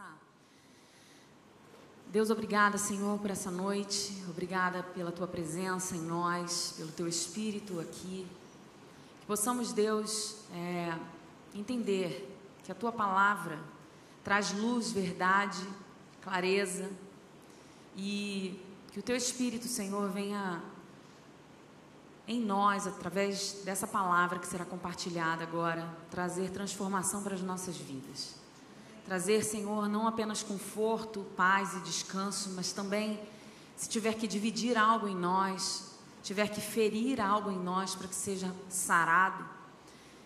começar? Deus, obrigada, Senhor, por essa noite. Obrigada pela tua presença em nós, pelo teu espírito aqui. Que possamos, Deus, é, entender que a tua palavra traz luz, verdade, clareza e que o teu espírito, Senhor, venha em nós, através dessa palavra que será compartilhada agora, trazer transformação para as nossas vidas. Trazer, Senhor, não apenas conforto, paz e descanso, mas também, se tiver que dividir algo em nós, tiver que ferir algo em nós para que seja sarado,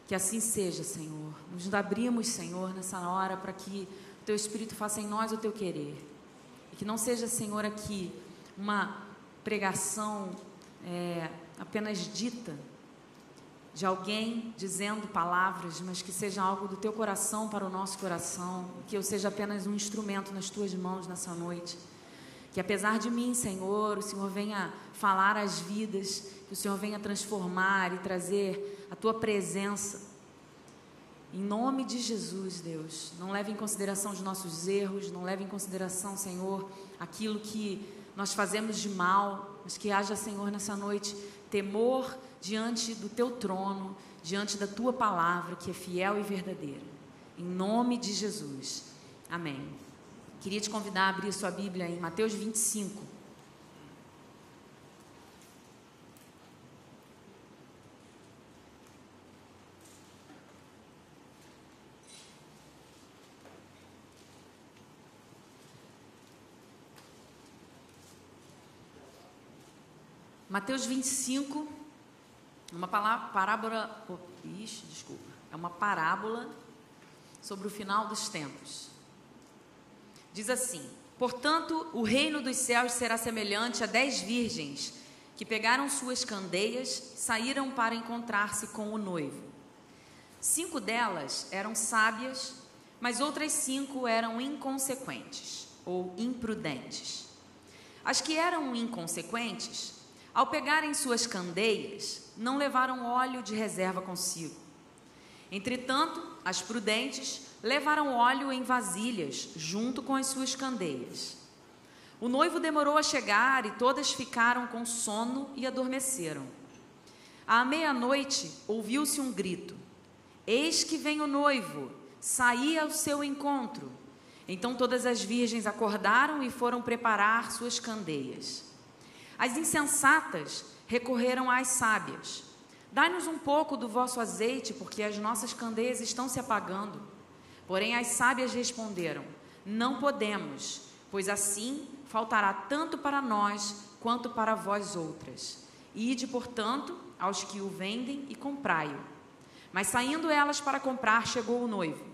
que assim seja, Senhor. Nos abrimos, Senhor, nessa hora para que o Teu Espírito faça em nós o Teu querer. E que não seja, Senhor, aqui uma pregação é, apenas dita de alguém dizendo palavras, mas que seja algo do teu coração para o nosso coração, que eu seja apenas um instrumento nas tuas mãos nessa noite. Que apesar de mim, Senhor, o Senhor venha falar as vidas, que o Senhor venha transformar e trazer a tua presença. Em nome de Jesus, Deus, não leve em consideração os nossos erros, não leve em consideração, Senhor, aquilo que nós fazemos de mal, mas que haja, Senhor, nessa noite temor diante do teu trono, diante da tua palavra, que é fiel e verdadeira. Em nome de Jesus. Amém. Queria te convidar a abrir sua Bíblia em Mateus 25. Mateus 25, uma parábola, ixi, desculpa, é uma parábola sobre o final dos tempos. Diz assim: Portanto, o reino dos céus será semelhante a dez virgens que pegaram suas candeias, saíram para encontrar-se com o noivo. Cinco delas eram sábias, mas outras cinco eram inconsequentes ou imprudentes. As que eram inconsequentes ao pegarem suas candeias, não levaram óleo de reserva consigo. Entretanto, as prudentes levaram óleo em vasilhas, junto com as suas candeias. O noivo demorou a chegar e todas ficaram com sono e adormeceram. À meia-noite ouviu-se um grito: Eis que vem o noivo, saí ao seu encontro. Então todas as virgens acordaram e foram preparar suas candeias. As insensatas recorreram às sábias. Dai-nos um pouco do vosso azeite, porque as nossas candeias estão se apagando. Porém, as sábias responderam: Não podemos, pois assim faltará tanto para nós quanto para vós outras. Ide, portanto, aos que o vendem e comprai-o. Mas saindo elas para comprar, chegou o noivo.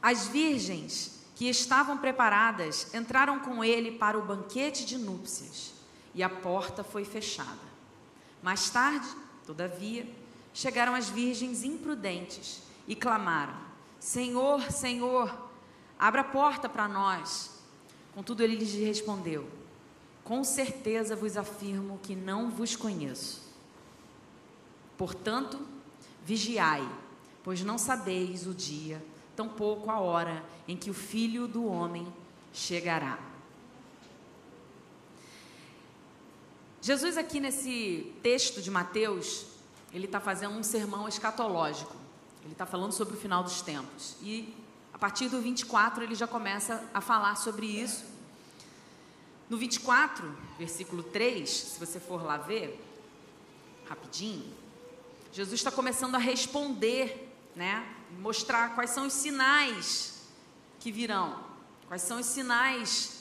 As virgens que estavam preparadas entraram com ele para o banquete de núpcias e a porta foi fechada. Mais tarde, todavia, chegaram as virgens imprudentes e clamaram: Senhor, Senhor, abra a porta para nós. Contudo, ele lhes respondeu: Com certeza vos afirmo que não vos conheço. Portanto, vigiai, pois não sabeis o dia, tampouco a hora em que o filho do homem chegará. Jesus, aqui nesse texto de Mateus, ele está fazendo um sermão escatológico. Ele está falando sobre o final dos tempos. E a partir do 24, ele já começa a falar sobre isso. No 24, versículo 3, se você for lá ver, rapidinho, Jesus está começando a responder, né? Mostrar quais são os sinais que virão, quais são os sinais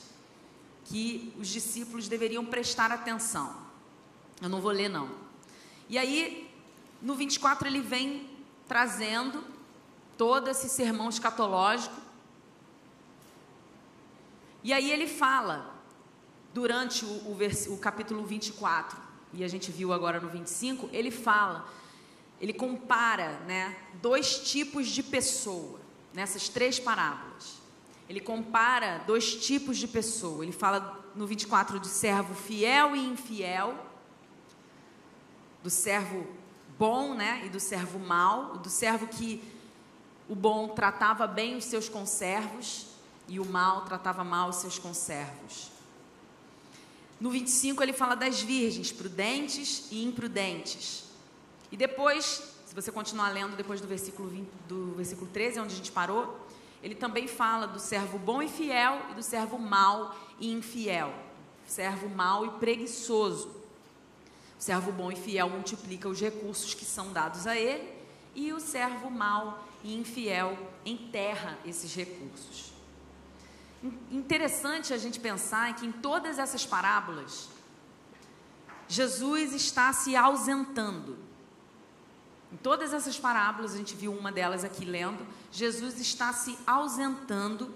que os discípulos deveriam prestar atenção. Eu não vou ler, não. E aí, no 24, ele vem trazendo todo esse sermão escatológico. E aí ele fala, durante o, o, o capítulo 24, e a gente viu agora no 25, ele fala, ele compara né, dois tipos de pessoa nessas três parábolas ele compara dois tipos de pessoa. Ele fala no 24 de servo fiel e infiel, do servo bom, né, e do servo mau, do servo que o bom tratava bem os seus conservos e o mal tratava mal os seus conservos. No 25 ele fala das virgens, prudentes e imprudentes. E depois, se você continuar lendo depois do versículo 20, do versículo 13, onde a gente parou, ele também fala do servo bom e fiel e do servo mau e infiel. Servo mau e preguiçoso. O servo bom e fiel multiplica os recursos que são dados a ele, e o servo mau e infiel enterra esses recursos. Interessante a gente pensar que em todas essas parábolas, Jesus está se ausentando. Em todas essas parábolas, a gente viu uma delas aqui lendo, Jesus está se ausentando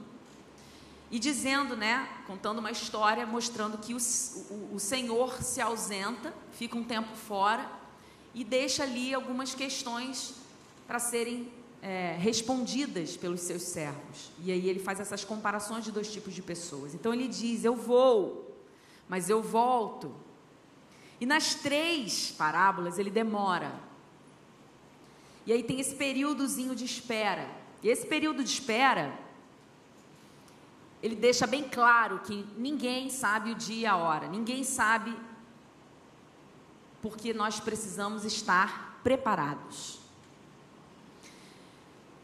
e dizendo, né, contando uma história, mostrando que o, o, o Senhor se ausenta, fica um tempo fora e deixa ali algumas questões para serem é, respondidas pelos seus servos. E aí ele faz essas comparações de dois tipos de pessoas. Então ele diz: Eu vou, mas eu volto. E nas três parábolas ele demora. E aí tem esse períodozinho de espera. E esse período de espera, ele deixa bem claro que ninguém sabe o dia e a hora, ninguém sabe porque nós precisamos estar preparados.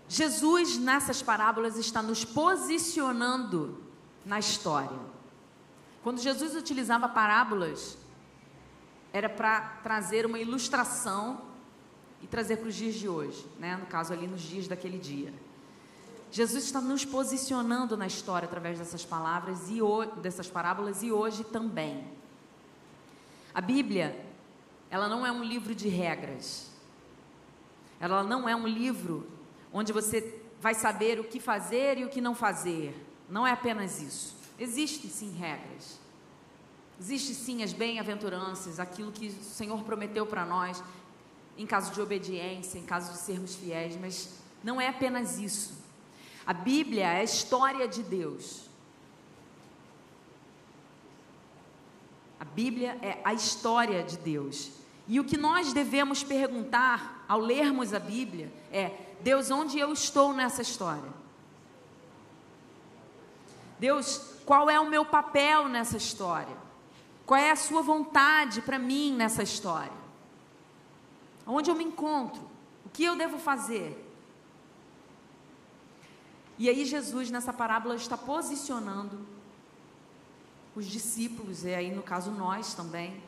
Jesus, nessas parábolas, está nos posicionando na história. Quando Jesus utilizava parábolas, era para trazer uma ilustração e trazer para os dias de hoje, né? no caso, ali nos dias daquele dia. Jesus está nos posicionando na história através dessas palavras e dessas parábolas e hoje também. A Bíblia, ela não é um livro de regras. Ela não é um livro onde você vai saber o que fazer e o que não fazer. Não é apenas isso. Existem sim regras. Existem sim as bem-aventuranças, aquilo que o Senhor prometeu para nós, em caso de obediência, em caso de sermos fiéis, mas não é apenas isso. A Bíblia é a história de Deus. A Bíblia é a história de Deus. E o que nós devemos perguntar ao lermos a Bíblia é: Deus, onde eu estou nessa história? Deus, qual é o meu papel nessa história? Qual é a sua vontade para mim nessa história? Onde eu me encontro? O que eu devo fazer? E aí Jesus nessa parábola está posicionando os discípulos, e aí no caso nós também,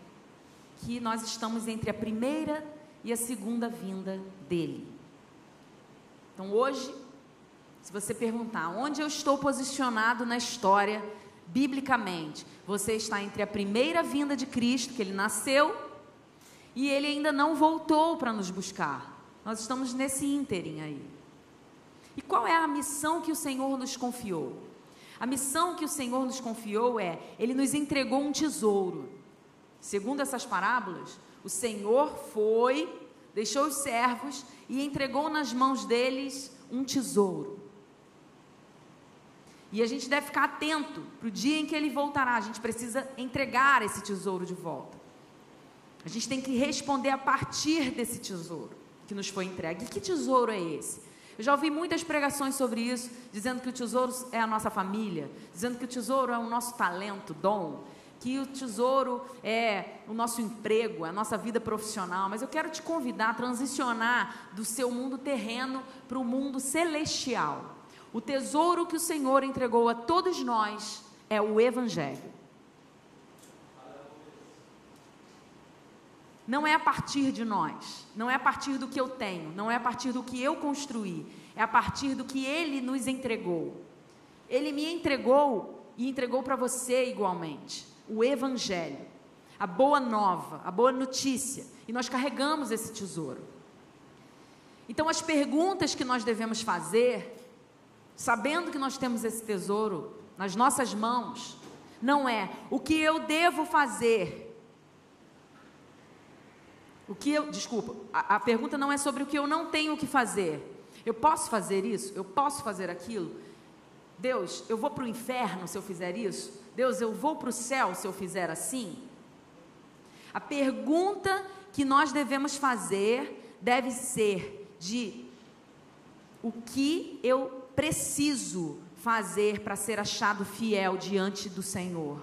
que nós estamos entre a primeira e a segunda vinda dele. Então hoje, se você perguntar onde eu estou posicionado na história, biblicamente, você está entre a primeira vinda de Cristo, que ele nasceu, e ele ainda não voltou para nos buscar. Nós estamos nesse ínterim aí. E qual é a missão que o Senhor nos confiou? A missão que o Senhor nos confiou é: Ele nos entregou um tesouro. Segundo essas parábolas, o Senhor foi, deixou os servos e entregou nas mãos deles um tesouro. E a gente deve ficar atento para o dia em que ele voltará. A gente precisa entregar esse tesouro de volta. A gente tem que responder a partir desse tesouro que nos foi entregue. E que tesouro é esse? Eu já ouvi muitas pregações sobre isso, dizendo que o tesouro é a nossa família, dizendo que o tesouro é o nosso talento, dom, que o tesouro é o nosso emprego, a nossa vida profissional, mas eu quero te convidar a transicionar do seu mundo terreno para o mundo celestial. O tesouro que o Senhor entregou a todos nós é o Evangelho. Não é a partir de nós, não é a partir do que eu tenho, não é a partir do que eu construí, é a partir do que Ele nos entregou. Ele me entregou e entregou para você igualmente o Evangelho, a boa nova, a boa notícia, e nós carregamos esse tesouro. Então, as perguntas que nós devemos fazer, sabendo que nós temos esse tesouro nas nossas mãos, não é o que eu devo fazer. O que eu, desculpa, a, a pergunta não é sobre o que eu não tenho que fazer. Eu posso fazer isso? Eu posso fazer aquilo? Deus, eu vou para o inferno se eu fizer isso? Deus, eu vou para o céu se eu fizer assim? A pergunta que nós devemos fazer deve ser de o que eu preciso fazer para ser achado fiel diante do Senhor?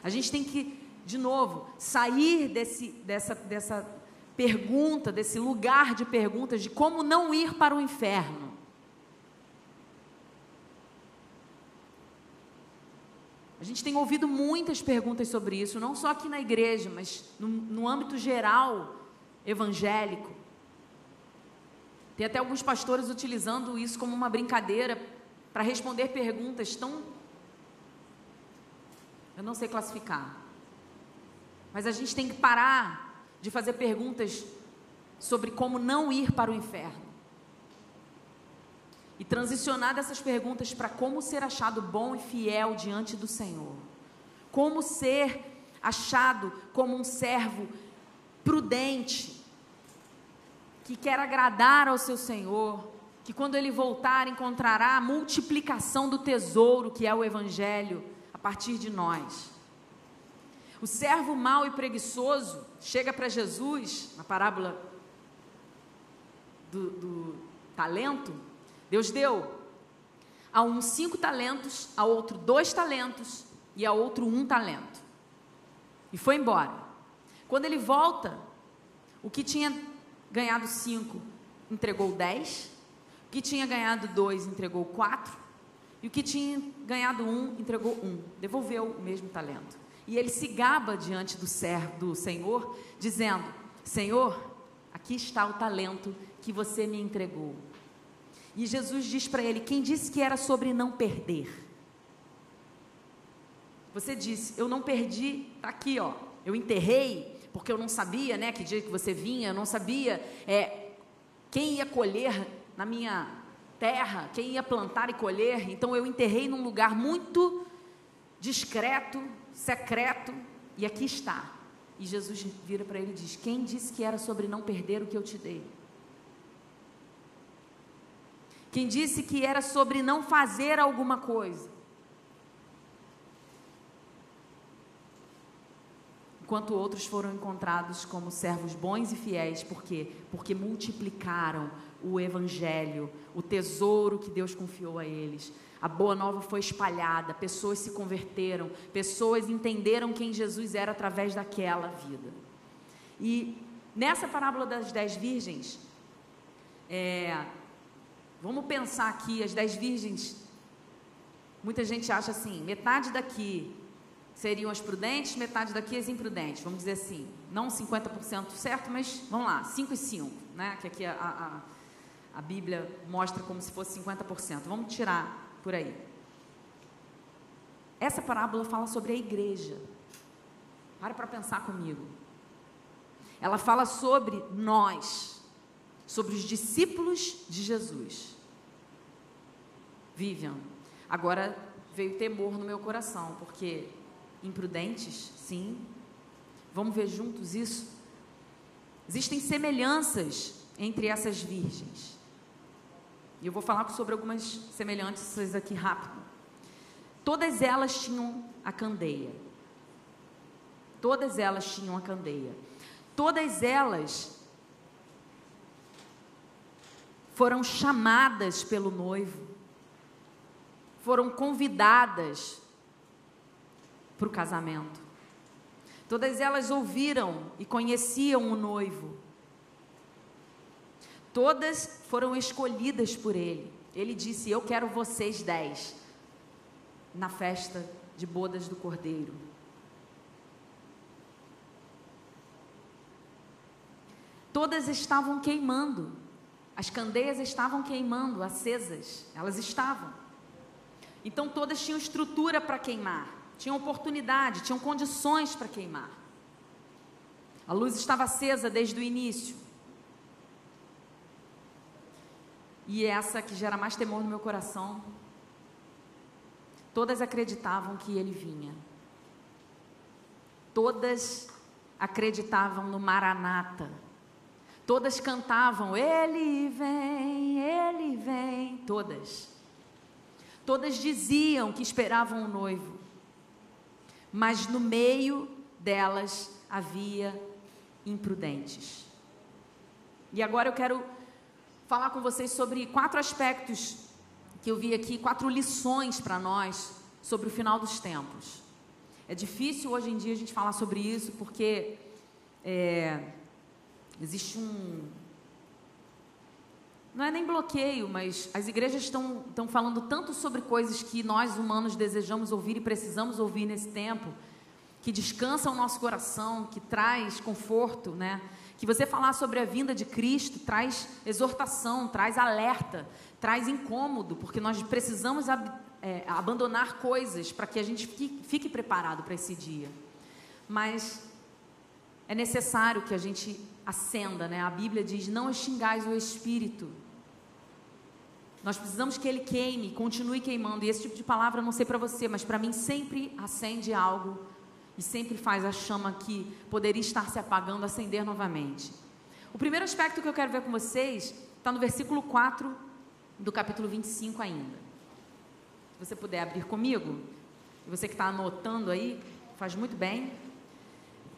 A gente tem que, de novo, sair desse, dessa, dessa pergunta, desse lugar de perguntas de como não ir para o inferno. A gente tem ouvido muitas perguntas sobre isso, não só aqui na igreja, mas no, no âmbito geral evangélico. Tem até alguns pastores utilizando isso como uma brincadeira para responder perguntas tão. Eu não sei classificar. Mas a gente tem que parar de fazer perguntas sobre como não ir para o inferno. E transicionar dessas perguntas para como ser achado bom e fiel diante do Senhor. Como ser achado como um servo prudente, que quer agradar ao seu Senhor, que quando ele voltar encontrará a multiplicação do tesouro que é o Evangelho a partir de nós. O servo mau e preguiçoso chega para Jesus, na parábola do, do talento. Deus deu a um cinco talentos, a outro dois talentos e a outro um talento. E foi embora. Quando ele volta, o que tinha ganhado cinco, entregou dez. O que tinha ganhado dois, entregou quatro. E o que tinha ganhado um, entregou um. Devolveu o mesmo talento. E ele se gaba diante do, servo, do Senhor, dizendo: Senhor, aqui está o talento que você me entregou. E Jesus diz para ele: Quem disse que era sobre não perder? Você disse: Eu não perdi, está aqui, ó. Eu enterrei, porque eu não sabia, né, que dia que você vinha, eu não sabia é, quem ia colher na minha terra, quem ia plantar e colher. Então eu enterrei num lugar muito discreto, secreto, e aqui está. E Jesus vira para ele e diz: Quem disse que era sobre não perder o que eu te dei? Quem disse que era sobre não fazer alguma coisa? enquanto outros foram encontrados como servos bons e fiéis, por quê? Porque multiplicaram o evangelho, o tesouro que Deus confiou a eles. A boa nova foi espalhada, pessoas se converteram, pessoas entenderam quem Jesus era através daquela vida. E nessa parábola das dez virgens, é, vamos pensar aqui, as dez virgens, muita gente acha assim, metade daqui seriam as prudentes, metade daqui as imprudentes, vamos dizer assim. Não 50% certo, mas vamos lá, 5 e 5, né? que aqui a, a, a Bíblia mostra como se fosse 50%. Vamos tirar por aí. Essa parábola fala sobre a igreja. Para para pensar comigo. Ela fala sobre nós, sobre os discípulos de Jesus. Vivian, agora veio temor no meu coração, porque imprudentes? Sim. Vamos ver juntos isso? Existem semelhanças entre essas virgens. E eu vou falar sobre algumas semelhanças aqui rápido. Todas elas tinham a candeia. Todas elas tinham a candeia. Todas elas foram chamadas pelo noivo. Foram convidadas para o casamento. Todas elas ouviram e conheciam o noivo. Todas foram escolhidas por ele. Ele disse: Eu quero vocês dez na festa de bodas do cordeiro. Todas estavam queimando, as candeias estavam queimando, acesas, elas estavam. Então todas tinham estrutura para queimar tinham oportunidade, tinham condições para queimar. A luz estava acesa desde o início. E essa que gera mais temor no meu coração, todas acreditavam que ele vinha. Todas acreditavam no Maranata. Todas cantavam: Ele vem, Ele vem. Todas. Todas diziam que esperavam o noivo mas no meio delas havia imprudentes. E agora eu quero falar com vocês sobre quatro aspectos que eu vi aqui quatro lições para nós sobre o final dos tempos. É difícil hoje em dia a gente falar sobre isso porque é, existe um. Não é nem bloqueio, mas as igrejas estão, estão falando tanto sobre coisas que nós humanos desejamos ouvir e precisamos ouvir nesse tempo, que descansa o nosso coração, que traz conforto, né? Que você falar sobre a vinda de Cristo traz exortação, traz alerta, traz incômodo, porque nós precisamos ab é, abandonar coisas para que a gente fique, fique preparado para esse dia. Mas é necessário que a gente acenda, né? A Bíblia diz: não extingais o espírito. Nós precisamos que ele queime, continue queimando. E esse tipo de palavra, não sei para você, mas para mim sempre acende algo e sempre faz a chama que poderia estar se apagando acender novamente. O primeiro aspecto que eu quero ver com vocês está no versículo 4 do capítulo 25 ainda. Se você puder abrir comigo, e você que está anotando aí, faz muito bem.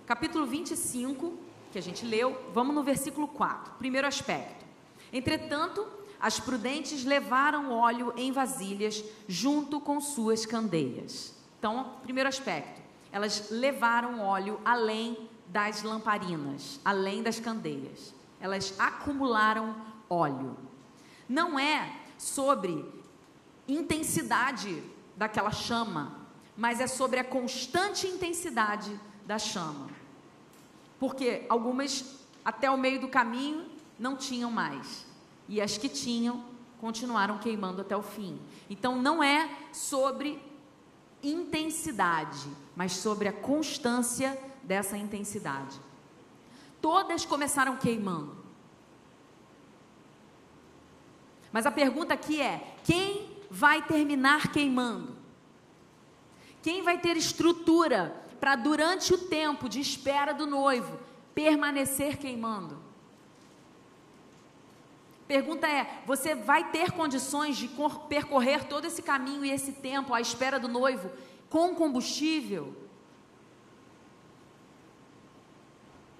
Capítulo 25, que a gente leu, vamos no versículo 4. Primeiro aspecto. Entretanto, as prudentes levaram óleo em vasilhas junto com suas candeias. Então, primeiro aspecto elas levaram óleo além das lamparinas, além das candeias. Elas acumularam óleo. Não é sobre intensidade daquela chama, mas é sobre a constante intensidade da chama. Porque algumas até o meio do caminho não tinham mais, e as que tinham continuaram queimando até o fim. Então não é sobre intensidade, mas sobre a constância dessa intensidade. Todas começaram queimando. Mas a pergunta aqui é: quem vai terminar queimando? Quem vai ter estrutura para, durante o tempo de espera do noivo, permanecer queimando? Pergunta é: você vai ter condições de percorrer todo esse caminho e esse tempo à espera do noivo com combustível?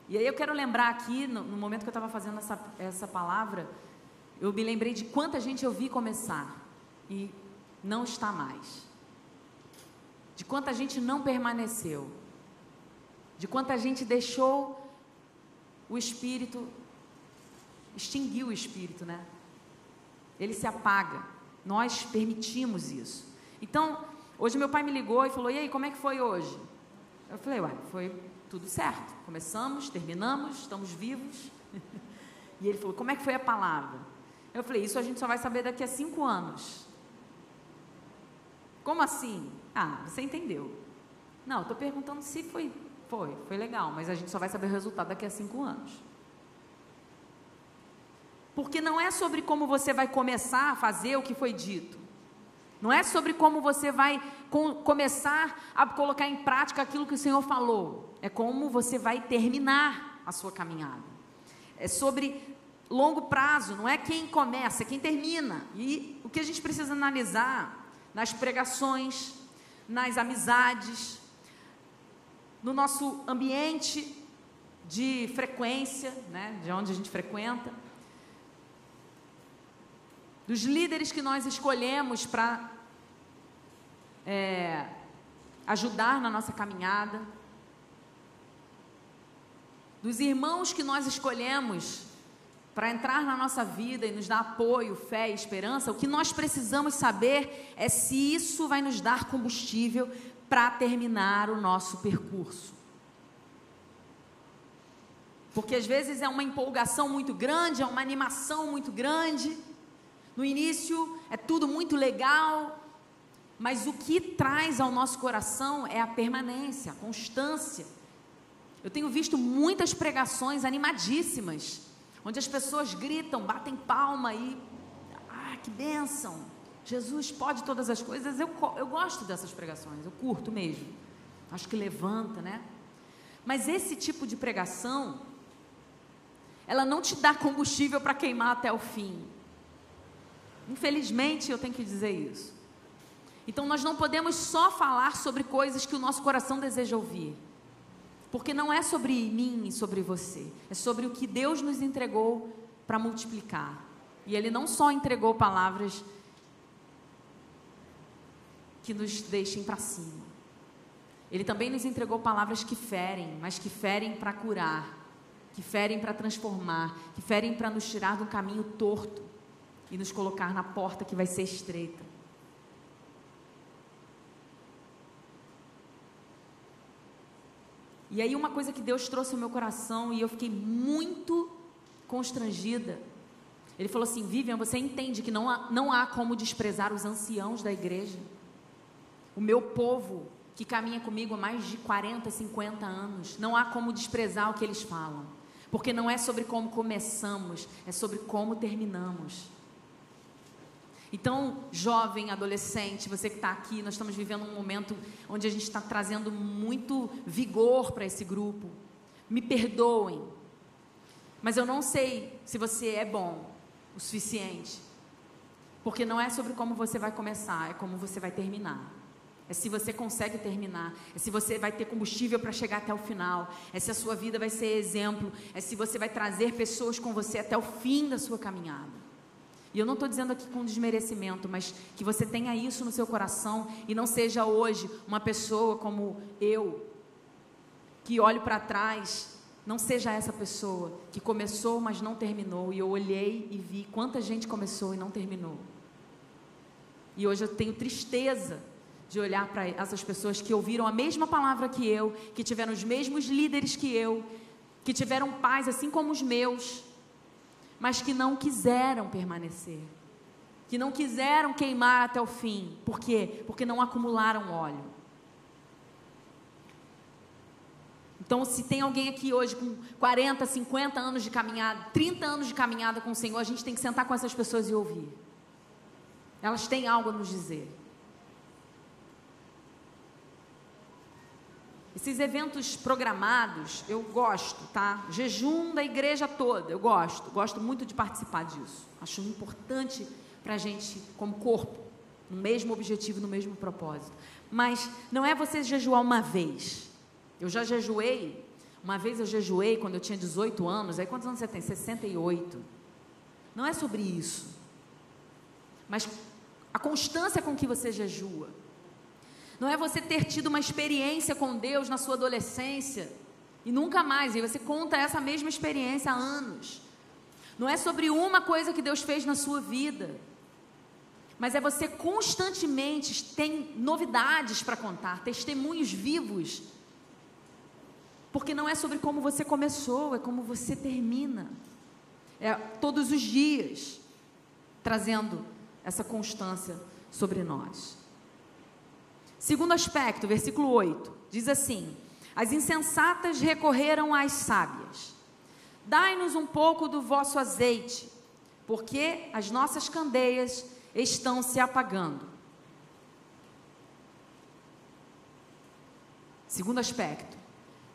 E aí eu quero lembrar aqui, no, no momento que eu estava fazendo essa, essa palavra, eu me lembrei de quanta gente eu vi começar e não está mais. De quanta gente não permaneceu. De quanta gente deixou o Espírito extinguiu o espírito, né? Ele se apaga. Nós permitimos isso. Então, hoje meu pai me ligou e falou: "E aí, como é que foi hoje?" Eu falei: "Ué, foi tudo certo. Começamos, terminamos, estamos vivos." e ele falou: "Como é que foi a palavra?" Eu falei: "Isso a gente só vai saber daqui a cinco anos." Como assim? Ah, você entendeu. Não, estou perguntando se foi. Foi, foi legal, mas a gente só vai saber o resultado daqui a cinco anos. Porque não é sobre como você vai começar a fazer o que foi dito. Não é sobre como você vai com, começar a colocar em prática aquilo que o Senhor falou. É como você vai terminar a sua caminhada. É sobre longo prazo, não é quem começa, é quem termina. E o que a gente precisa analisar nas pregações, nas amizades, no nosso ambiente de frequência, né, de onde a gente frequenta, dos líderes que nós escolhemos para é, ajudar na nossa caminhada, dos irmãos que nós escolhemos para entrar na nossa vida e nos dar apoio, fé e esperança, o que nós precisamos saber é se isso vai nos dar combustível para terminar o nosso percurso. Porque às vezes é uma empolgação muito grande, é uma animação muito grande, no início é tudo muito legal, mas o que traz ao nosso coração é a permanência, a constância. Eu tenho visto muitas pregações animadíssimas, onde as pessoas gritam, batem palma e. Ah, que bênção! Jesus pode todas as coisas. Eu, eu gosto dessas pregações, eu curto mesmo. Acho que levanta, né? Mas esse tipo de pregação, ela não te dá combustível para queimar até o fim. Infelizmente, eu tenho que dizer isso. Então, nós não podemos só falar sobre coisas que o nosso coração deseja ouvir. Porque não é sobre mim e sobre você. É sobre o que Deus nos entregou para multiplicar. E Ele não só entregou palavras que nos deixem para cima. Ele também nos entregou palavras que ferem, mas que ferem para curar, que ferem para transformar, que ferem para nos tirar do caminho torto e nos colocar na porta que vai ser estreita. E aí uma coisa que Deus trouxe ao meu coração e eu fiquei muito constrangida. Ele falou assim: Vivian, você entende que não há, não há como desprezar os anciãos da igreja? O meu povo que caminha comigo há mais de 40, 50 anos, não há como desprezar o que eles falam. Porque não é sobre como começamos, é sobre como terminamos. Então, jovem, adolescente, você que está aqui, nós estamos vivendo um momento onde a gente está trazendo muito vigor para esse grupo. Me perdoem, mas eu não sei se você é bom o suficiente, porque não é sobre como você vai começar, é como você vai terminar. É se você consegue terminar, é se você vai ter combustível para chegar até o final, é se a sua vida vai ser exemplo, é se você vai trazer pessoas com você até o fim da sua caminhada. E eu não estou dizendo aqui com desmerecimento, mas que você tenha isso no seu coração e não seja hoje uma pessoa como eu, que olho para trás, não seja essa pessoa que começou, mas não terminou. E eu olhei e vi quanta gente começou e não terminou. E hoje eu tenho tristeza de olhar para essas pessoas que ouviram a mesma palavra que eu, que tiveram os mesmos líderes que eu, que tiveram pais assim como os meus, mas que não quiseram permanecer, que não quiseram queimar até o fim. Por quê? Porque não acumularam óleo. Então, se tem alguém aqui hoje com 40, 50 anos de caminhada, 30 anos de caminhada com o Senhor, a gente tem que sentar com essas pessoas e ouvir. Elas têm algo a nos dizer. Esses eventos programados, eu gosto, tá? Jejum da igreja toda, eu gosto. Gosto muito de participar disso. Acho importante para a gente, como corpo, no mesmo objetivo, no mesmo propósito. Mas não é você jejuar uma vez. Eu já jejuei. Uma vez eu jejuei quando eu tinha 18 anos. Aí quantos anos você tem? 68. Não é sobre isso. Mas a constância com que você jejua não é você ter tido uma experiência com Deus na sua adolescência e nunca mais, e você conta essa mesma experiência há anos. Não é sobre uma coisa que Deus fez na sua vida, mas é você constantemente tem novidades para contar, testemunhos vivos. Porque não é sobre como você começou, é como você termina. É todos os dias trazendo essa constância sobre nós. Segundo aspecto, versículo 8, diz assim: As insensatas recorreram às sábias. Dai-nos um pouco do vosso azeite, porque as nossas candeias estão se apagando. Segundo aspecto,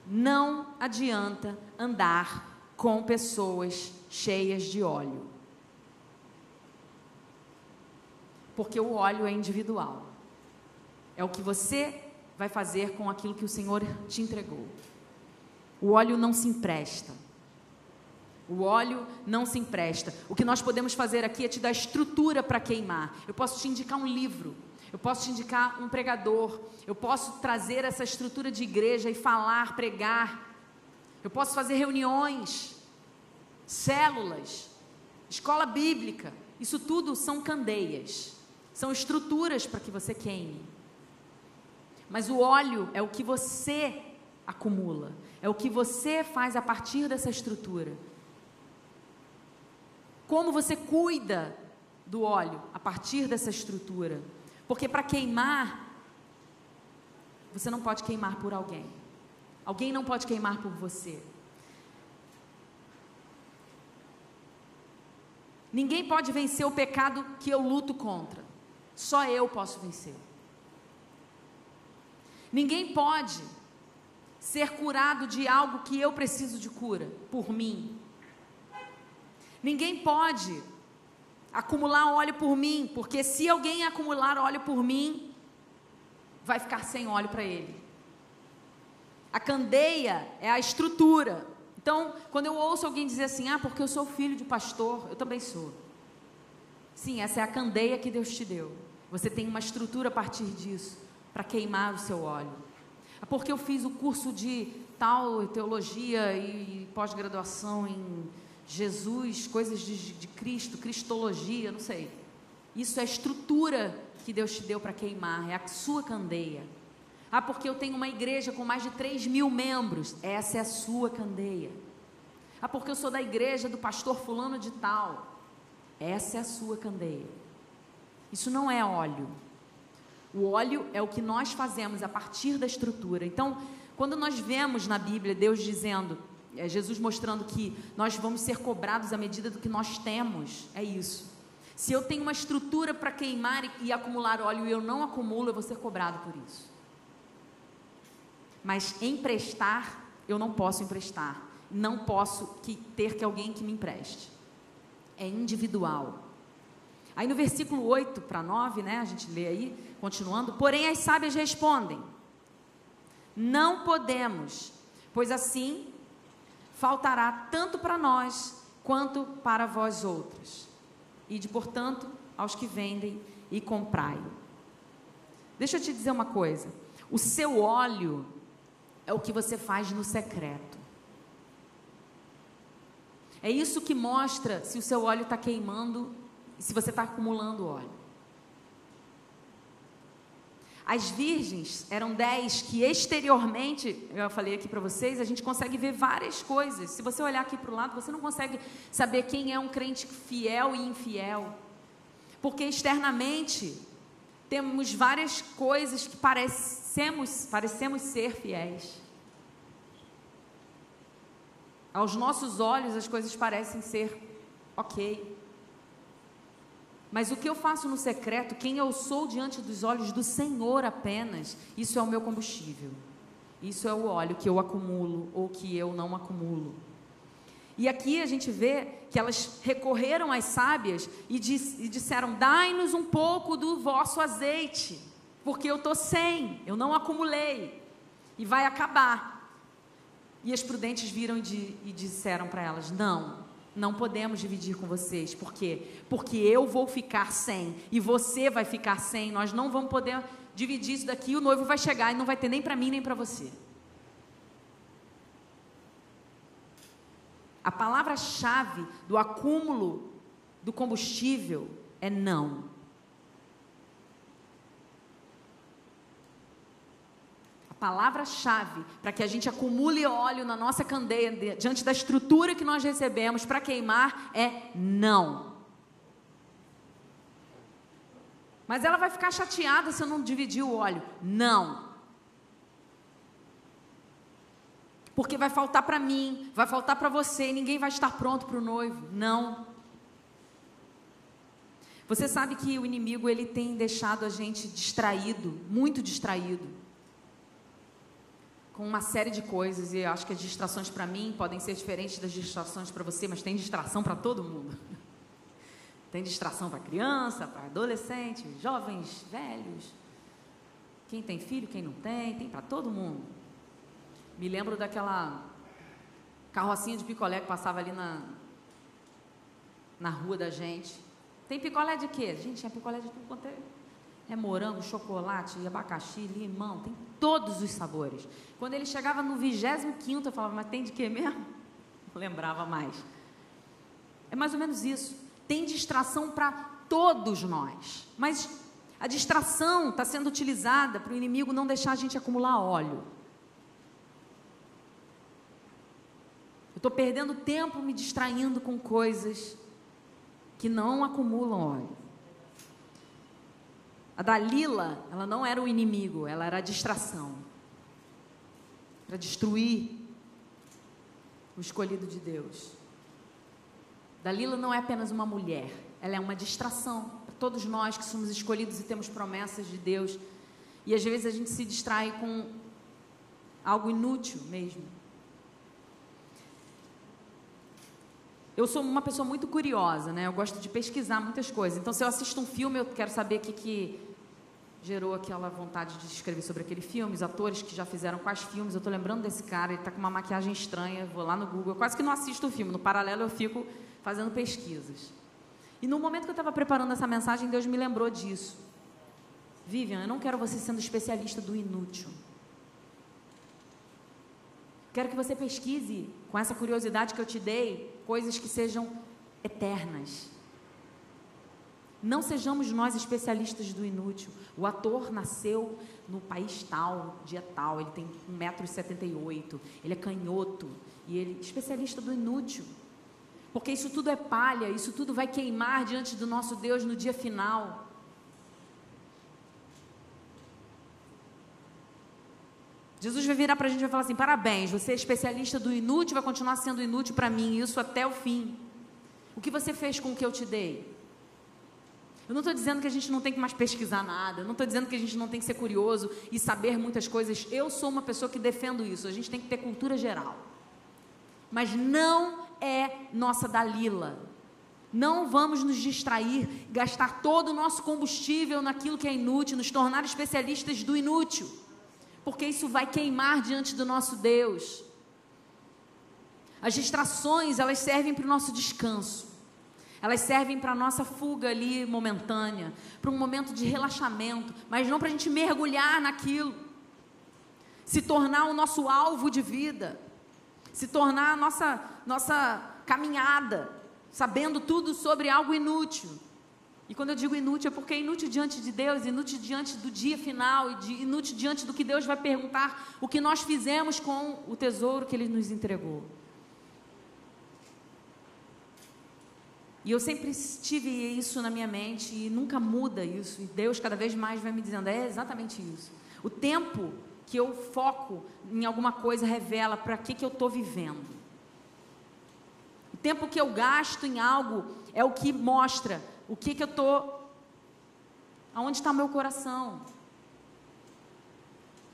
não adianta andar com pessoas cheias de óleo. Porque o óleo é individual. É o que você vai fazer com aquilo que o Senhor te entregou. O óleo não se empresta. O óleo não se empresta. O que nós podemos fazer aqui é te dar estrutura para queimar. Eu posso te indicar um livro. Eu posso te indicar um pregador. Eu posso trazer essa estrutura de igreja e falar, pregar. Eu posso fazer reuniões, células, escola bíblica. Isso tudo são candeias. São estruturas para que você queime. Mas o óleo é o que você acumula, é o que você faz a partir dessa estrutura. Como você cuida do óleo a partir dessa estrutura? Porque para queimar, você não pode queimar por alguém. Alguém não pode queimar por você. Ninguém pode vencer o pecado que eu luto contra. Só eu posso vencer. Ninguém pode ser curado de algo que eu preciso de cura por mim. Ninguém pode acumular óleo por mim, porque se alguém acumular óleo por mim, vai ficar sem óleo para ele. A candeia é a estrutura. Então, quando eu ouço alguém dizer assim: "Ah, porque eu sou filho de pastor", eu também sou. Sim, essa é a candeia que Deus te deu. Você tem uma estrutura a partir disso para queimar o seu óleo. É porque eu fiz o curso de tal teologia e pós-graduação em Jesus, coisas de, de Cristo, cristologia, não sei. Isso é a estrutura que Deus te deu para queimar, é a sua candeia. Ah, porque eu tenho uma igreja com mais de 3 mil membros. Essa é a sua candeia. Ah, porque eu sou da igreja do pastor fulano de tal. Essa é a sua candeia. Isso não é óleo. O óleo é o que nós fazemos a partir da estrutura. Então, quando nós vemos na Bíblia Deus dizendo, é, Jesus mostrando que nós vamos ser cobrados à medida do que nós temos, é isso. Se eu tenho uma estrutura para queimar e, acumular óleo e eu não acumulo, eu vou ser cobrado por isso. Mas emprestar, eu não posso emprestar. Não posso que, ter que alguém que me empreste. É individual. Aí no versículo 8 para 9, né, a gente lê aí, continuando, porém as sábias respondem: Não podemos, pois assim faltará tanto para nós quanto para vós outros. E de portanto aos que vendem e comprai. Deixa eu te dizer uma coisa: o seu óleo é o que você faz no secreto. É isso que mostra se o seu óleo está queimando e se você está acumulando óleo. As virgens eram dez que exteriormente, eu falei aqui para vocês, a gente consegue ver várias coisas. Se você olhar aqui para o lado, você não consegue saber quem é um crente fiel e infiel. Porque externamente temos várias coisas que parecemos, parecemos ser fiéis. Aos nossos olhos as coisas parecem ser ok. Mas o que eu faço no secreto, quem eu sou diante dos olhos do Senhor apenas, isso é o meu combustível. Isso é o óleo que eu acumulo ou que eu não acumulo. E aqui a gente vê que elas recorreram às sábias e, e disseram: Dai-nos um pouco do vosso azeite, porque eu estou sem, eu não acumulei, e vai acabar. E as prudentes viram e, e disseram para elas: Não, não podemos dividir com vocês. Por quê? Porque eu vou ficar sem e você vai ficar sem. Nós não vamos poder dividir isso daqui. O noivo vai chegar e não vai ter nem para mim nem para você. A palavra-chave do acúmulo do combustível é não. Palavra-chave para que a gente acumule óleo na nossa candeia diante da estrutura que nós recebemos para queimar é não. Mas ela vai ficar chateada se eu não dividir o óleo. Não. Porque vai faltar para mim, vai faltar para você, ninguém vai estar pronto para o noivo. Não. Você sabe que o inimigo ele tem deixado a gente distraído, muito distraído com uma série de coisas e acho que as distrações para mim podem ser diferentes das distrações para você, mas tem distração para todo mundo. Tem distração para criança, para adolescente, jovens, velhos. Quem tem filho, quem não tem, tem para todo mundo. Me lembro daquela carrocinha de picolé que passava ali na, na rua da gente. Tem picolé de quê? Gente, tinha picolé de tudo quanto é é morango, chocolate, abacaxi, limão, tem todos os sabores. Quando ele chegava no 25 eu falava, mas tem de quê mesmo? Não lembrava mais. É mais ou menos isso. Tem distração para todos nós. Mas a distração está sendo utilizada para o inimigo não deixar a gente acumular óleo. Eu estou perdendo tempo me distraindo com coisas que não acumulam óleo. A Dalila, ela não era o inimigo, ela era a distração para destruir o escolhido de Deus. Dalila não é apenas uma mulher, ela é uma distração para todos nós que somos escolhidos e temos promessas de Deus. E às vezes a gente se distrai com algo inútil mesmo. Eu sou uma pessoa muito curiosa, né? Eu gosto de pesquisar muitas coisas. Então, se eu assisto um filme, eu quero saber o que, que gerou aquela vontade de escrever sobre aquele filme, os atores que já fizeram quais filmes. Eu estou lembrando desse cara, ele está com uma maquiagem estranha. Vou lá no Google, eu quase que não assisto o filme. No paralelo, eu fico fazendo pesquisas. E no momento que eu estava preparando essa mensagem, Deus me lembrou disso. Vivian, eu não quero você sendo especialista do inútil. Quero que você pesquise, com essa curiosidade que eu te dei, coisas que sejam eternas. Não sejamos nós especialistas do inútil. O ator nasceu no país tal, dia tal, ele tem 1,78m, ele é canhoto, e ele especialista do inútil. Porque isso tudo é palha, isso tudo vai queimar diante do nosso Deus no dia final. Jesus vai virar para a gente e vai falar assim: parabéns, você é especialista do inútil, vai continuar sendo inútil para mim, isso até o fim. O que você fez com o que eu te dei? Eu não estou dizendo que a gente não tem que mais pesquisar nada, eu não estou dizendo que a gente não tem que ser curioso e saber muitas coisas. Eu sou uma pessoa que defendo isso, a gente tem que ter cultura geral. Mas não é nossa Dalila. Não vamos nos distrair, gastar todo o nosso combustível naquilo que é inútil, nos tornar especialistas do inútil, porque isso vai queimar diante do nosso Deus. As distrações, elas servem para o nosso descanso. Elas servem para a nossa fuga ali momentânea, para um momento de relaxamento, mas não para a gente mergulhar naquilo, se tornar o nosso alvo de vida, se tornar a nossa, nossa caminhada, sabendo tudo sobre algo inútil. E quando eu digo inútil, é porque é inútil diante de Deus, inútil diante do dia final, inútil diante do que Deus vai perguntar, o que nós fizemos com o tesouro que Ele nos entregou. E eu sempre tive isso na minha mente e nunca muda isso. E Deus cada vez mais vai me dizendo: é exatamente isso. O tempo que eu foco em alguma coisa revela para que, que eu estou vivendo. O tempo que eu gasto em algo é o que mostra o que, que eu estou. aonde está o meu coração.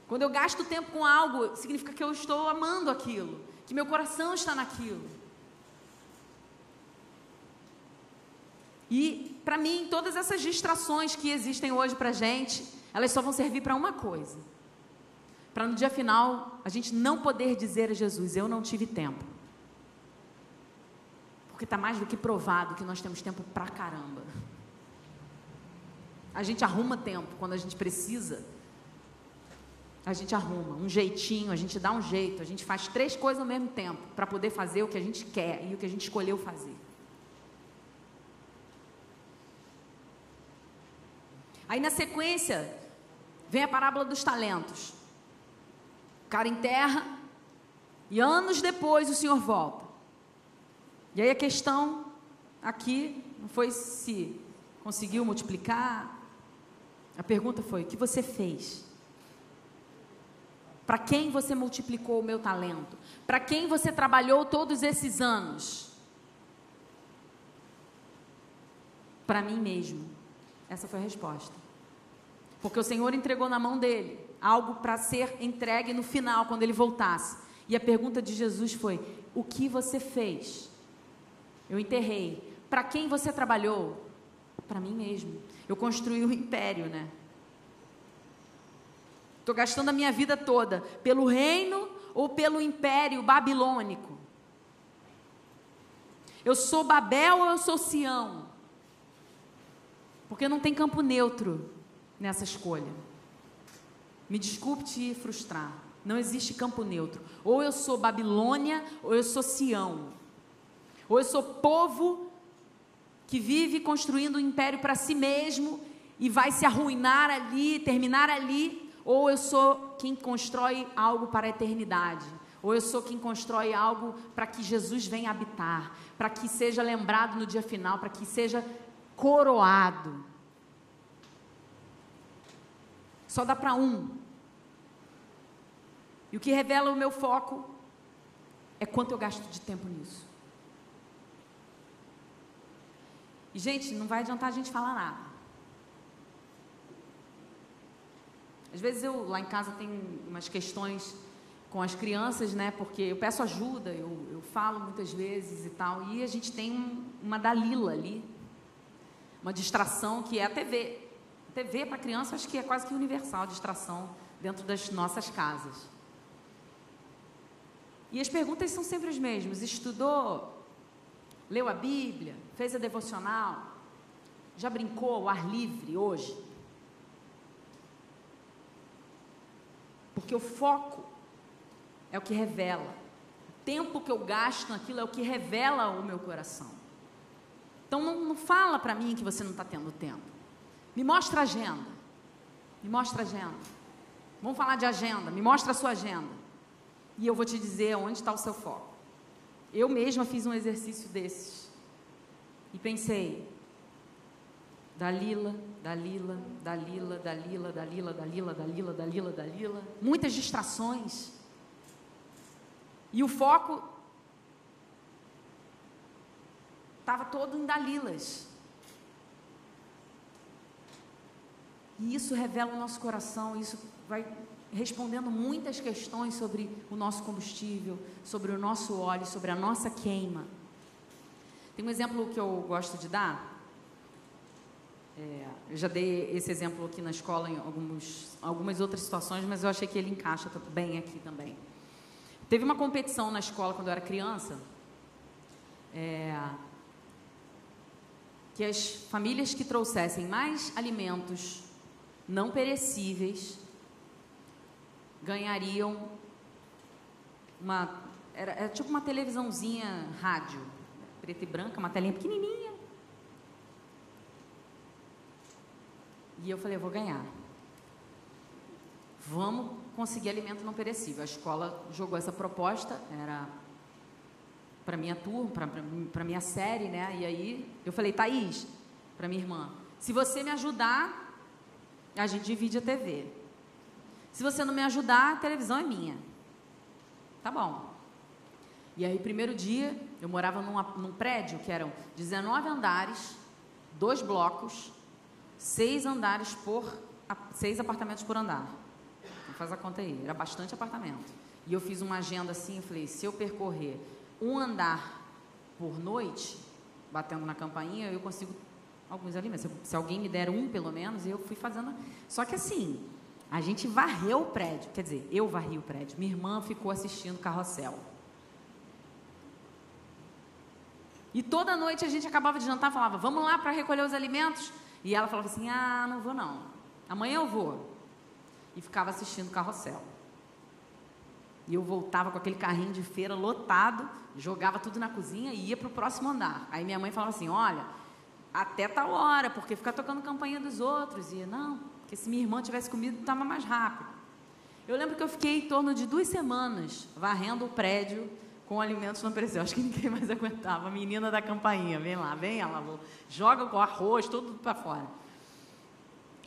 Quando eu gasto tempo com algo, significa que eu estou amando aquilo, que meu coração está naquilo. E, para mim, todas essas distrações que existem hoje para a gente, elas só vão servir para uma coisa: para no dia final a gente não poder dizer a Jesus, eu não tive tempo. Porque está mais do que provado que nós temos tempo pra caramba. A gente arruma tempo quando a gente precisa. A gente arruma um jeitinho, a gente dá um jeito, a gente faz três coisas ao mesmo tempo para poder fazer o que a gente quer e o que a gente escolheu fazer. Aí na sequência, vem a parábola dos talentos. O cara enterra e anos depois o Senhor volta. E aí a questão aqui não foi se conseguiu multiplicar. A pergunta foi: o que você fez? Para quem você multiplicou o meu talento? Para quem você trabalhou todos esses anos? Para mim mesmo. Essa foi a resposta. Porque o Senhor entregou na mão dele algo para ser entregue no final, quando ele voltasse. E a pergunta de Jesus foi: O que você fez? Eu enterrei. Para quem você trabalhou? Para mim mesmo. Eu construí um império, né? Estou gastando a minha vida toda pelo reino ou pelo império babilônico? Eu sou Babel ou eu sou Sião? Porque não tem campo neutro nessa escolha. Me desculpe te frustrar. Não existe campo neutro. Ou eu sou Babilônia, ou eu sou Sião. Ou eu sou povo que vive construindo um império para si mesmo e vai se arruinar ali, terminar ali, ou eu sou quem constrói algo para a eternidade. Ou eu sou quem constrói algo para que Jesus venha habitar, para que seja lembrado no dia final, para que seja coroado. Só dá para um. E o que revela o meu foco é quanto eu gasto de tempo nisso. E, gente, não vai adiantar a gente falar nada. Às vezes eu, lá em casa, tenho umas questões com as crianças, né? Porque eu peço ajuda, eu, eu falo muitas vezes e tal. E a gente tem um, uma Dalila ali, uma distração que é a TV. TV para criança acho que é quase que universal, distração dentro das nossas casas. E as perguntas são sempre as mesmas. Estudou? Leu a Bíblia? Fez a devocional? Já brincou ao ar livre hoje? Porque o foco é o que revela. O tempo que eu gasto naquilo é o que revela o meu coração. Então não, não fala para mim que você não está tendo tempo. Me mostra a agenda. Me mostra a agenda. Vamos falar de agenda. Me mostra a sua agenda. E eu vou te dizer onde está o seu foco. Eu mesma fiz um exercício desses. E pensei, Dalila, Dalila, Dalila, Dalila, Dalila, Dalila, Dalila, Dalila, Dalila. Muitas distrações. E o foco estava todo em Dalilas. E isso revela o nosso coração, isso vai respondendo muitas questões sobre o nosso combustível, sobre o nosso óleo, sobre a nossa queima. Tem um exemplo que eu gosto de dar. É, eu já dei esse exemplo aqui na escola em alguns, algumas outras situações, mas eu achei que ele encaixa bem aqui também. Teve uma competição na escola quando eu era criança, é, que as famílias que trouxessem mais alimentos não perecíveis ganhariam uma era, era tipo uma televisãozinha rádio preta e branca, uma telinha pequenininha. E eu falei, eu vou ganhar. Vamos conseguir alimento não perecível. A escola jogou essa proposta, era para minha turma, para minha série, né? E aí eu falei, Thaís, para minha irmã, se você me ajudar, a gente divide a TV. Se você não me ajudar, a televisão é minha. Tá bom. E aí, primeiro dia, eu morava numa, num prédio que eram 19 andares, dois blocos, seis andares por. seis apartamentos por andar. Faz a conta aí, era bastante apartamento. E eu fiz uma agenda assim, eu falei, se eu percorrer um andar por noite, batendo na campainha, eu consigo alguns alimentos. Se, se alguém me der um, pelo menos, eu fui fazendo. Só que assim, a gente varreu o prédio. Quer dizer, eu varri o prédio. Minha irmã ficou assistindo carrossel. E toda noite a gente acabava de jantar falava, vamos lá para recolher os alimentos? E ela falava assim, ah, não vou não. Amanhã eu vou. E ficava assistindo carrossel. E eu voltava com aquele carrinho de feira lotado, jogava tudo na cozinha e ia para o próximo andar. Aí minha mãe falava assim, olha, até tal hora, porque ficar tocando campainha dos outros. E não, porque se minha irmã tivesse comido, estava mais rápido. Eu lembro que eu fiquei em torno de duas semanas varrendo o prédio com alimentos não perecíveis. Acho que ninguém mais aguentava. A menina da campainha, vem lá, vem ela, joga com arroz, tudo para fora.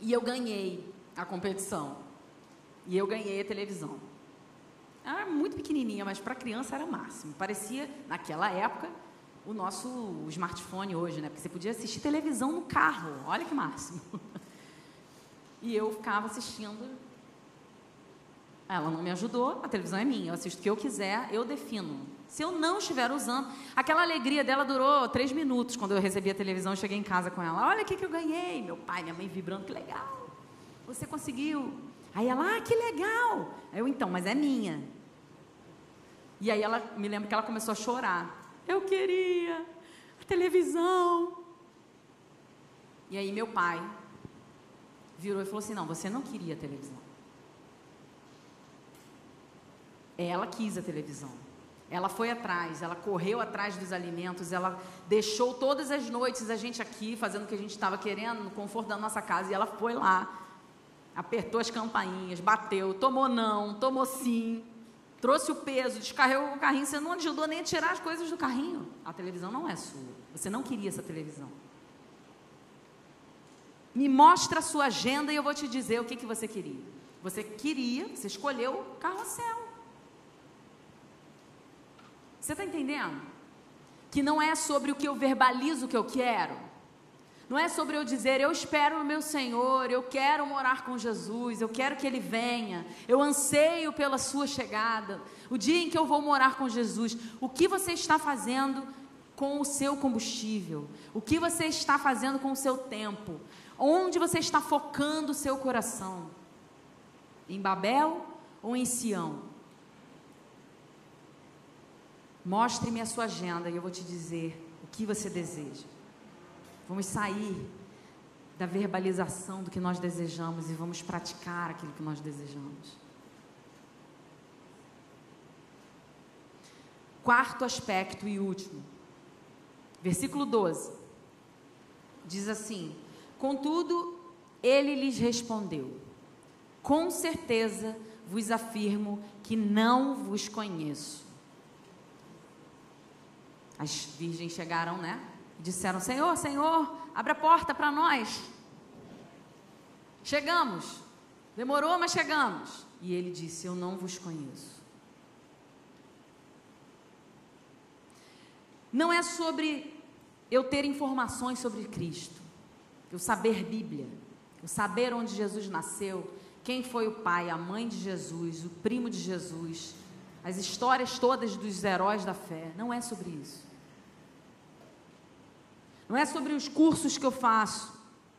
E eu ganhei a competição. E eu ganhei a televisão. Era muito pequenininha, mas para criança era máximo. Parecia, naquela época, o nosso smartphone hoje, né? Porque você podia assistir televisão no carro. Olha que máximo. E eu ficava assistindo ela não me ajudou, a televisão é minha, eu assisto o que eu quiser, eu defino. Se eu não estiver usando, aquela alegria dela durou três minutos quando eu recebi a televisão e cheguei em casa com ela. Olha o que, eu ganhei, meu pai, minha mãe vibrando, que legal. Você conseguiu. Aí ela, ah, que legal. Aí eu, então, mas é minha. E aí ela, me lembro que ela começou a chorar. Eu queria a televisão. E aí meu pai virou e falou assim: não, você não queria a televisão. Ela quis a televisão. Ela foi atrás, ela correu atrás dos alimentos, ela deixou todas as noites a gente aqui fazendo o que a gente estava querendo, no conforto da nossa casa, e ela foi lá, apertou as campainhas, bateu, tomou não, tomou sim, trouxe o peso, descarregou o carrinho, você não ajudou nem a tirar as coisas do carrinho. A televisão não é sua, você não queria essa televisão. Me mostra a sua agenda e eu vou te dizer o que, que você queria. Você queria, você escolheu o carrossel. Você está entendendo? Que não é sobre o que eu verbalizo que eu quero. Não é sobre eu dizer, eu espero no meu Senhor, eu quero morar com Jesus, eu quero que Ele venha, eu anseio pela Sua chegada, o dia em que eu vou morar com Jesus. O que você está fazendo com o seu combustível? O que você está fazendo com o seu tempo? Onde você está focando o seu coração? Em Babel ou em Sião? Mostre-me a sua agenda e eu vou te dizer o que você deseja. Vamos sair da verbalização do que nós desejamos e vamos praticar aquilo que nós desejamos. Quarto aspecto e último. Versículo 12. Diz assim: Contudo, ele lhes respondeu: Com certeza vos afirmo que não vos conheço. As virgens chegaram, né? Disseram: Senhor, Senhor, abre a porta para nós. Chegamos. Demorou, mas chegamos. E ele disse: Eu não vos conheço. Não é sobre eu ter informações sobre Cristo, eu saber Bíblia, eu saber onde Jesus nasceu, quem foi o pai, a mãe de Jesus, o primo de Jesus, as histórias todas dos heróis da fé. Não é sobre isso. Não é sobre os cursos que eu faço.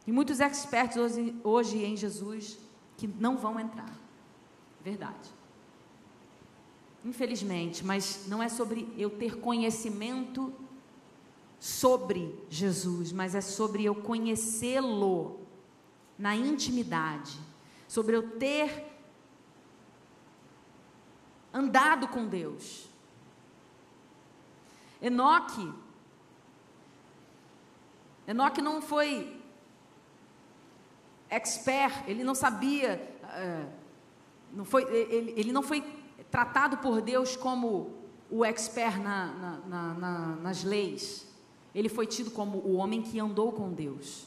Tem muitos experts hoje, hoje em Jesus que não vão entrar. Verdade. Infelizmente, mas não é sobre eu ter conhecimento sobre Jesus, mas é sobre eu conhecê-lo na intimidade, sobre eu ter andado com Deus. Enoque, Enoque não foi expert, ele não sabia, uh, não foi, ele, ele não foi tratado por Deus como o expert na, na, na, nas leis. Ele foi tido como o homem que andou com Deus.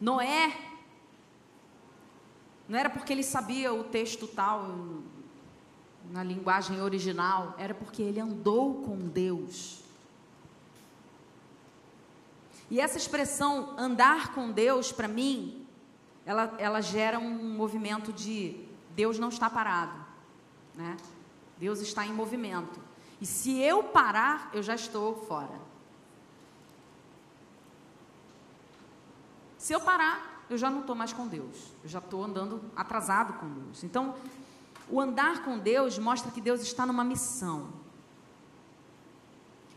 Noé, não era porque ele sabia o texto tal, na linguagem original, era porque ele andou com Deus. E essa expressão andar com Deus, para mim, ela, ela gera um movimento de Deus não está parado, né? Deus está em movimento. E se eu parar, eu já estou fora. Se eu parar, eu já não estou mais com Deus. Eu já estou andando atrasado com Deus. Então, o andar com Deus mostra que Deus está numa missão.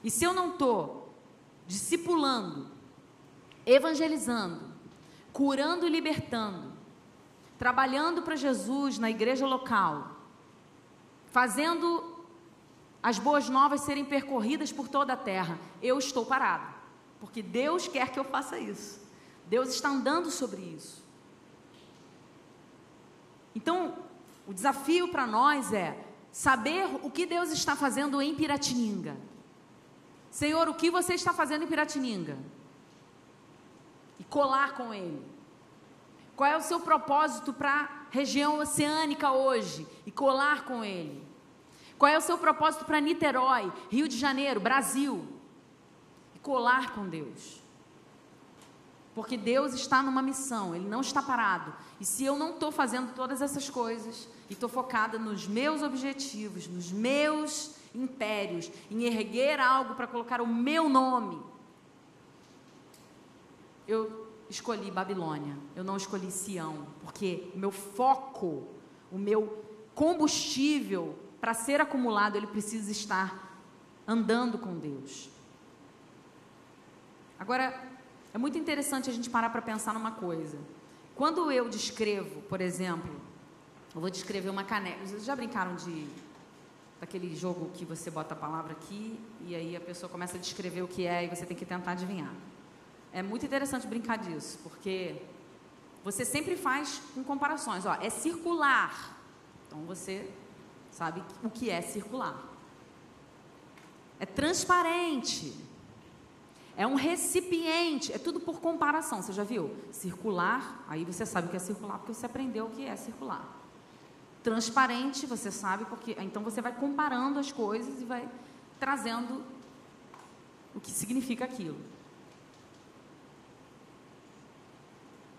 E se eu não estou discipulando, evangelizando, curando e libertando, trabalhando para Jesus na igreja local, fazendo as boas novas serem percorridas por toda a terra, eu estou parado, porque Deus quer que eu faça isso. Deus está andando sobre isso. Então, o desafio para nós é saber o que Deus está fazendo em Piratininga. Senhor, o que você está fazendo em Piratininga? E colar com Ele. Qual é o seu propósito para a região oceânica hoje? E colar com Ele. Qual é o seu propósito para Niterói, Rio de Janeiro, Brasil? E colar com Deus. Porque Deus está numa missão, Ele não está parado. E se eu não estou fazendo todas essas coisas, e estou focada nos meus objetivos, nos meus impérios, em erguer algo para colocar o meu nome, eu escolhi Babilônia, eu não escolhi Sião, porque o meu foco, o meu combustível para ser acumulado, ele precisa estar andando com Deus. Agora, é muito interessante a gente parar para pensar numa coisa. Quando eu descrevo, por exemplo, eu vou descrever uma caneca. Vocês já brincaram de daquele jogo que você bota a palavra aqui e aí a pessoa começa a descrever o que é e você tem que tentar adivinhar. É muito interessante brincar disso, porque você sempre faz com comparações. Ó, é circular. Então você sabe o que é circular. É transparente. É um recipiente, é tudo por comparação, você já viu? Circular, aí você sabe o que é circular porque você aprendeu o que é circular. Transparente, você sabe porque então você vai comparando as coisas e vai trazendo o que significa aquilo.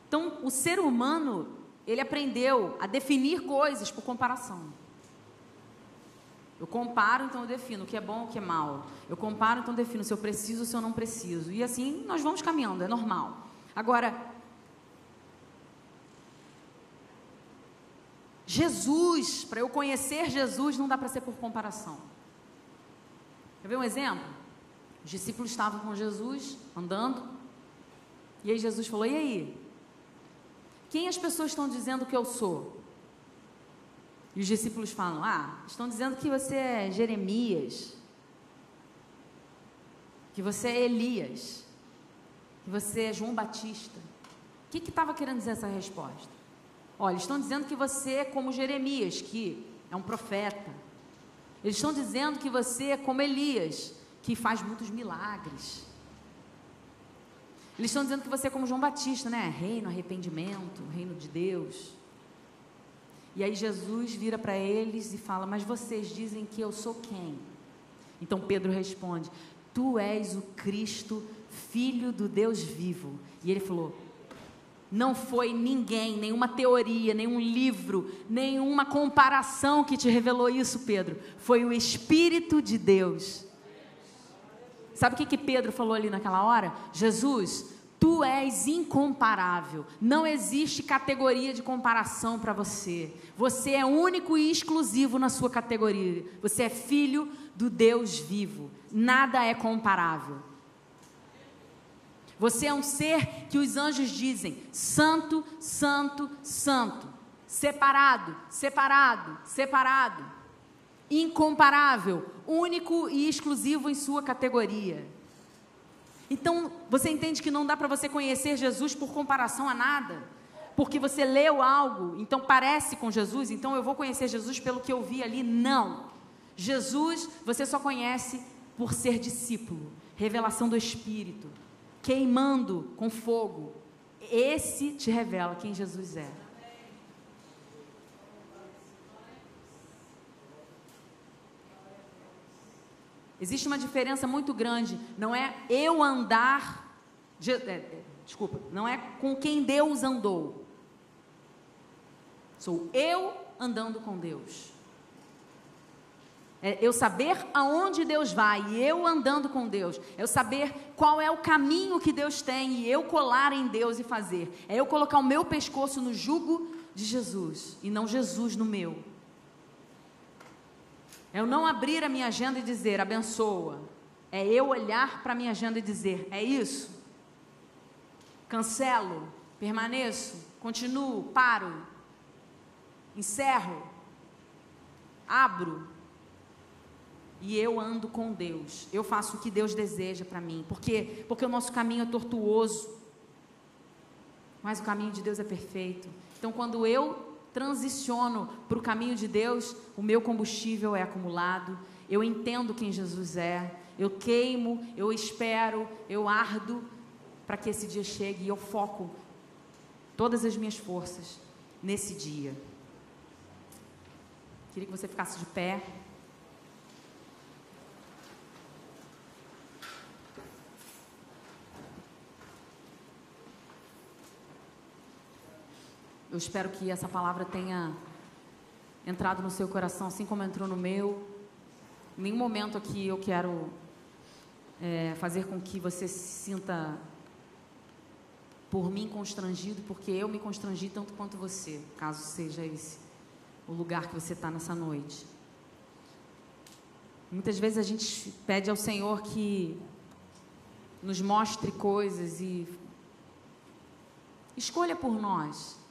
Então, o ser humano, ele aprendeu a definir coisas por comparação. Eu comparo, então eu defino o que é bom, o que é mal. Eu comparo, então eu defino se eu preciso se eu não preciso. E assim nós vamos caminhando, é normal. Agora, Jesus, para eu conhecer Jesus, não dá para ser por comparação. Quer ver um exemplo? Os discípulos estavam com Jesus, andando, e aí Jesus falou: E aí? Quem as pessoas estão dizendo que eu sou? E os discípulos falam: Ah, estão dizendo que você é Jeremias, que você é Elias, que você é João Batista. O que estava que querendo dizer essa resposta? Olha, estão dizendo que você é como Jeremias, que é um profeta. Eles estão dizendo que você é como Elias, que faz muitos milagres. Eles estão dizendo que você é como João Batista, né? Reino, arrependimento, reino de Deus. E aí Jesus vira para eles e fala: Mas vocês dizem que eu sou quem? Então Pedro responde: Tu és o Cristo, filho do Deus vivo. E ele falou: Não foi ninguém, nenhuma teoria, nenhum livro, nenhuma comparação que te revelou isso, Pedro. Foi o Espírito de Deus. Sabe o que, que Pedro falou ali naquela hora? Jesus, Tu és incomparável. Não existe categoria de comparação para você. Você é único e exclusivo na sua categoria. Você é filho do Deus vivo. Nada é comparável. Você é um ser que os anjos dizem: Santo, Santo, Santo. Separado, separado, separado. Incomparável, único e exclusivo em sua categoria. Então, você entende que não dá para você conhecer Jesus por comparação a nada? Porque você leu algo, então parece com Jesus, então eu vou conhecer Jesus pelo que eu vi ali? Não. Jesus, você só conhece por ser discípulo, revelação do Espírito, queimando com fogo. Esse te revela quem Jesus é. Existe uma diferença muito grande. Não é eu andar. De, é, é, desculpa, não é com quem Deus andou. Sou eu andando com Deus. É eu saber aonde Deus vai e eu andando com Deus. É eu saber qual é o caminho que Deus tem e eu colar em Deus e fazer. É eu colocar o meu pescoço no jugo de Jesus e não Jesus no meu. É eu não abrir a minha agenda e dizer abençoa. É eu olhar para a minha agenda e dizer é isso. Cancelo, permaneço, continuo, paro, encerro, abro. E eu ando com Deus. Eu faço o que Deus deseja para mim. Porque porque o nosso caminho é tortuoso. Mas o caminho de Deus é perfeito. Então quando eu transiciono para o caminho de Deus, o meu combustível é acumulado, eu entendo quem Jesus é, eu queimo, eu espero, eu ardo para que esse dia chegue e eu foco todas as minhas forças nesse dia. Queria que você ficasse de pé. Eu espero que essa palavra tenha entrado no seu coração, assim como entrou no meu. Em nenhum momento aqui eu quero é, fazer com que você se sinta por mim constrangido, porque eu me constrangi tanto quanto você, caso seja esse o lugar que você está nessa noite. Muitas vezes a gente pede ao Senhor que nos mostre coisas e escolha por nós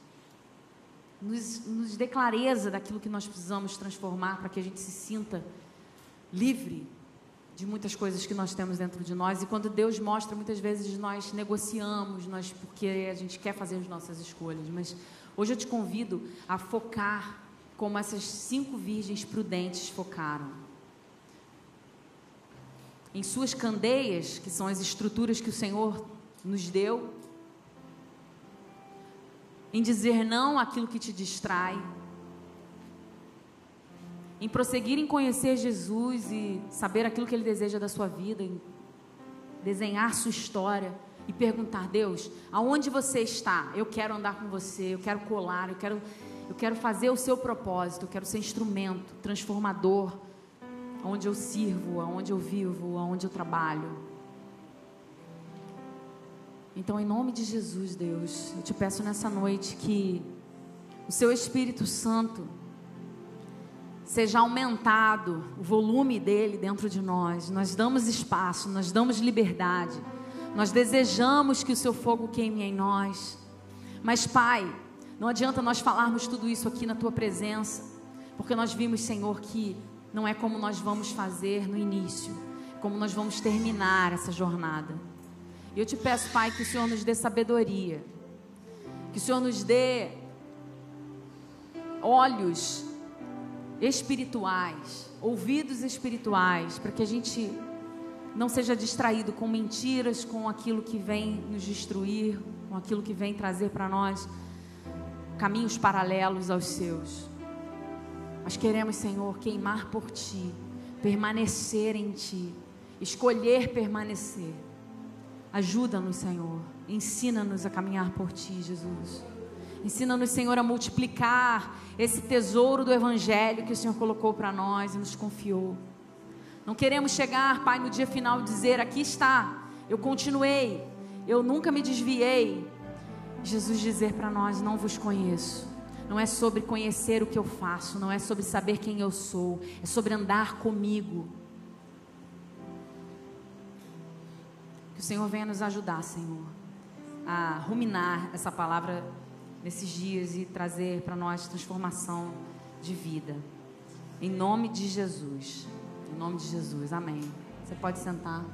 nos, nos dê clareza daquilo que nós precisamos transformar para que a gente se sinta livre de muitas coisas que nós temos dentro de nós. E quando Deus mostra, muitas vezes nós negociamos, nós porque a gente quer fazer as nossas escolhas. Mas hoje eu te convido a focar como essas cinco virgens prudentes focaram. Em suas candeias, que são as estruturas que o Senhor nos deu, em dizer não àquilo que te distrai, em prosseguir em conhecer Jesus e saber aquilo que Ele deseja da sua vida, em desenhar sua história e perguntar: Deus, aonde você está? Eu quero andar com você, eu quero colar, eu quero, eu quero fazer o seu propósito, eu quero ser instrumento transformador, onde eu sirvo, aonde eu vivo, aonde eu trabalho. Então, em nome de Jesus, Deus, eu te peço nessa noite que o seu Espírito Santo seja aumentado, o volume dele dentro de nós. Nós damos espaço, nós damos liberdade. Nós desejamos que o seu fogo queime em nós. Mas, Pai, não adianta nós falarmos tudo isso aqui na tua presença, Porque nós vimos, Senhor, que não é como nós vamos fazer no início, como nós vamos terminar essa jornada. E eu te peço, Pai, que o Senhor nos dê sabedoria, que o Senhor nos dê olhos espirituais, ouvidos espirituais, para que a gente não seja distraído com mentiras, com aquilo que vem nos destruir, com aquilo que vem trazer para nós caminhos paralelos aos seus. Nós queremos, Senhor, queimar por Ti, permanecer em Ti, escolher permanecer. Ajuda-nos, Senhor. Ensina-nos a caminhar por Ti, Jesus. Ensina-nos, Senhor, a multiplicar esse tesouro do Evangelho que o Senhor colocou para nós e nos confiou. Não queremos chegar, Pai, no dia final e dizer: aqui está, eu continuei, eu nunca me desviei. Jesus dizer para nós: não vos conheço. Não é sobre conhecer o que eu faço, não é sobre saber quem eu sou, é sobre andar comigo. O Senhor venha nos ajudar, Senhor, a ruminar essa palavra nesses dias e trazer para nós transformação de vida. Em nome de Jesus. Em nome de Jesus. Amém. Você pode sentar.